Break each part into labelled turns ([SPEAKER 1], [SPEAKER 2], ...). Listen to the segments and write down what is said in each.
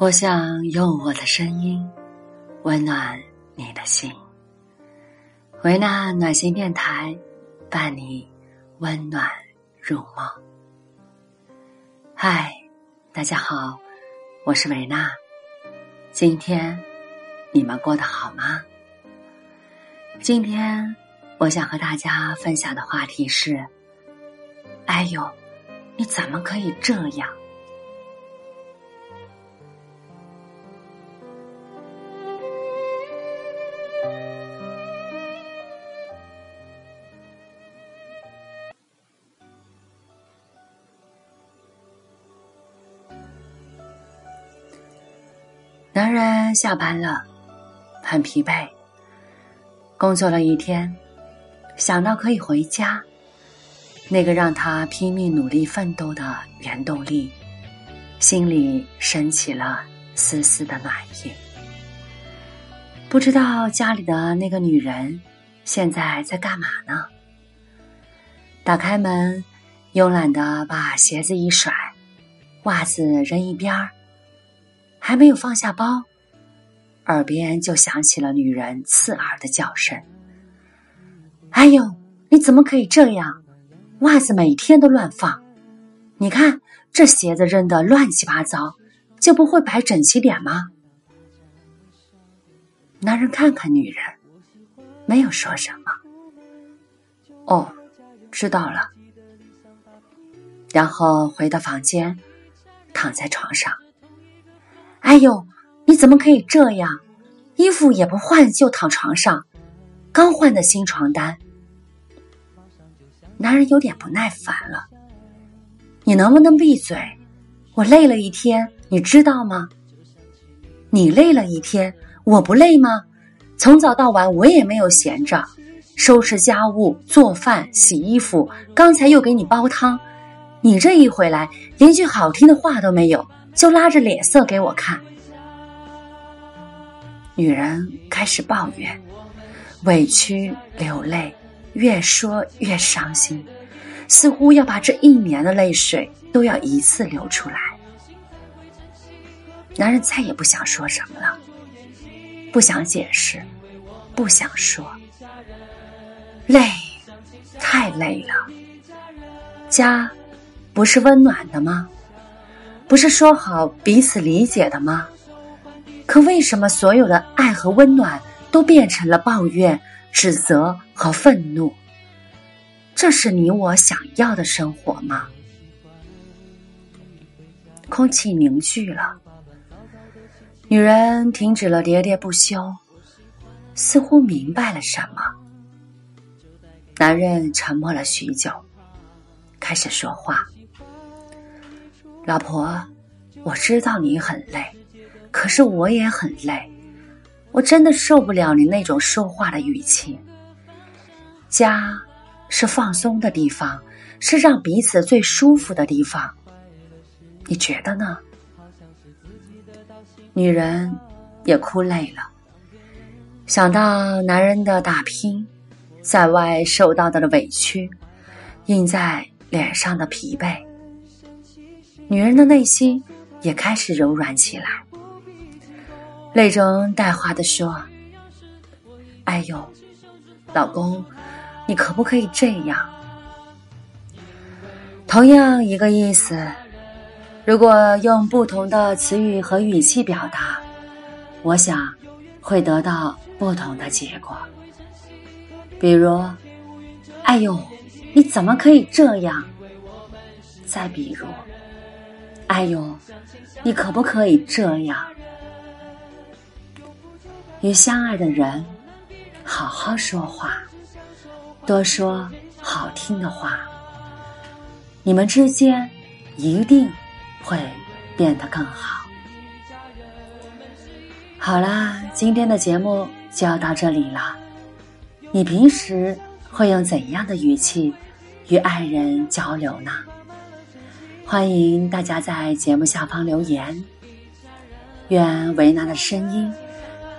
[SPEAKER 1] 我想用我的声音温暖你的心，维纳暖心电台伴你温暖入梦。嗨，大家好，我是维娜。今天你们过得好吗？今天我想和大家分享的话题是：哎呦，你怎么可以这样？男人下班了，很疲惫。工作了一天，想到可以回家，那个让他拼命努力奋斗的原动力，心里升起了丝丝的暖意。不知道家里的那个女人现在在干嘛呢？打开门，慵懒的把鞋子一甩，袜子扔一边儿。还没有放下包，耳边就响起了女人刺耳的叫声：“哎呦，你怎么可以这样？袜子每天都乱放，你看这鞋子扔的乱七八糟，就不会摆整齐点吗？”男人看看女人，没有说什么。哦，知道了。然后回到房间，躺在床上。哎呦，你怎么可以这样？衣服也不换就躺床上，刚换的新床单。男人有点不耐烦了，你能不能闭嘴？我累了一天，你知道吗？你累了一天，我不累吗？从早到晚我也没有闲着，收拾家务、做饭、洗衣服，刚才又给你煲汤，你这一回来，连句好听的话都没有。就拉着脸色给我看，女人开始抱怨，委屈流泪，越说越伤心，似乎要把这一年的泪水都要一次流出来。男人再也不想说什么了，不想解释，不想说，累，太累了。家不是温暖的吗？不是说好彼此理解的吗？可为什么所有的爱和温暖都变成了抱怨、指责和愤怒？这是你我想要的生活吗？空气凝聚了，女人停止了喋喋不休，似乎明白了什么。男人沉默了许久，开始说话。老婆，我知道你很累，可是我也很累。我真的受不了你那种说话的语气。家是放松的地方，是让彼此最舒服的地方。你觉得呢？女人也哭累了，想到男人的打拼，在外受到的委屈，印在脸上的疲惫。女人的内心也开始柔软起来，泪中带花的说：“哎呦，老公，你可不可以这样？同样一个意思，如果用不同的词语和语气表达，我想会得到不同的结果。比如，哎呦，你怎么可以这样？再比如。”哎呦，你可不可以这样？与相爱的人好好说话，多说好听的话，你们之间一定会变得更好。好啦，今天的节目就要到这里了。你平时会用怎样的语气与爱人交流呢？欢迎大家在节目下方留言。愿维娜的声音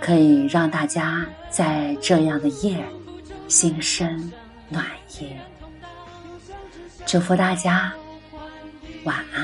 [SPEAKER 1] 可以让大家在这样的夜心生暖意。祝福大家晚安。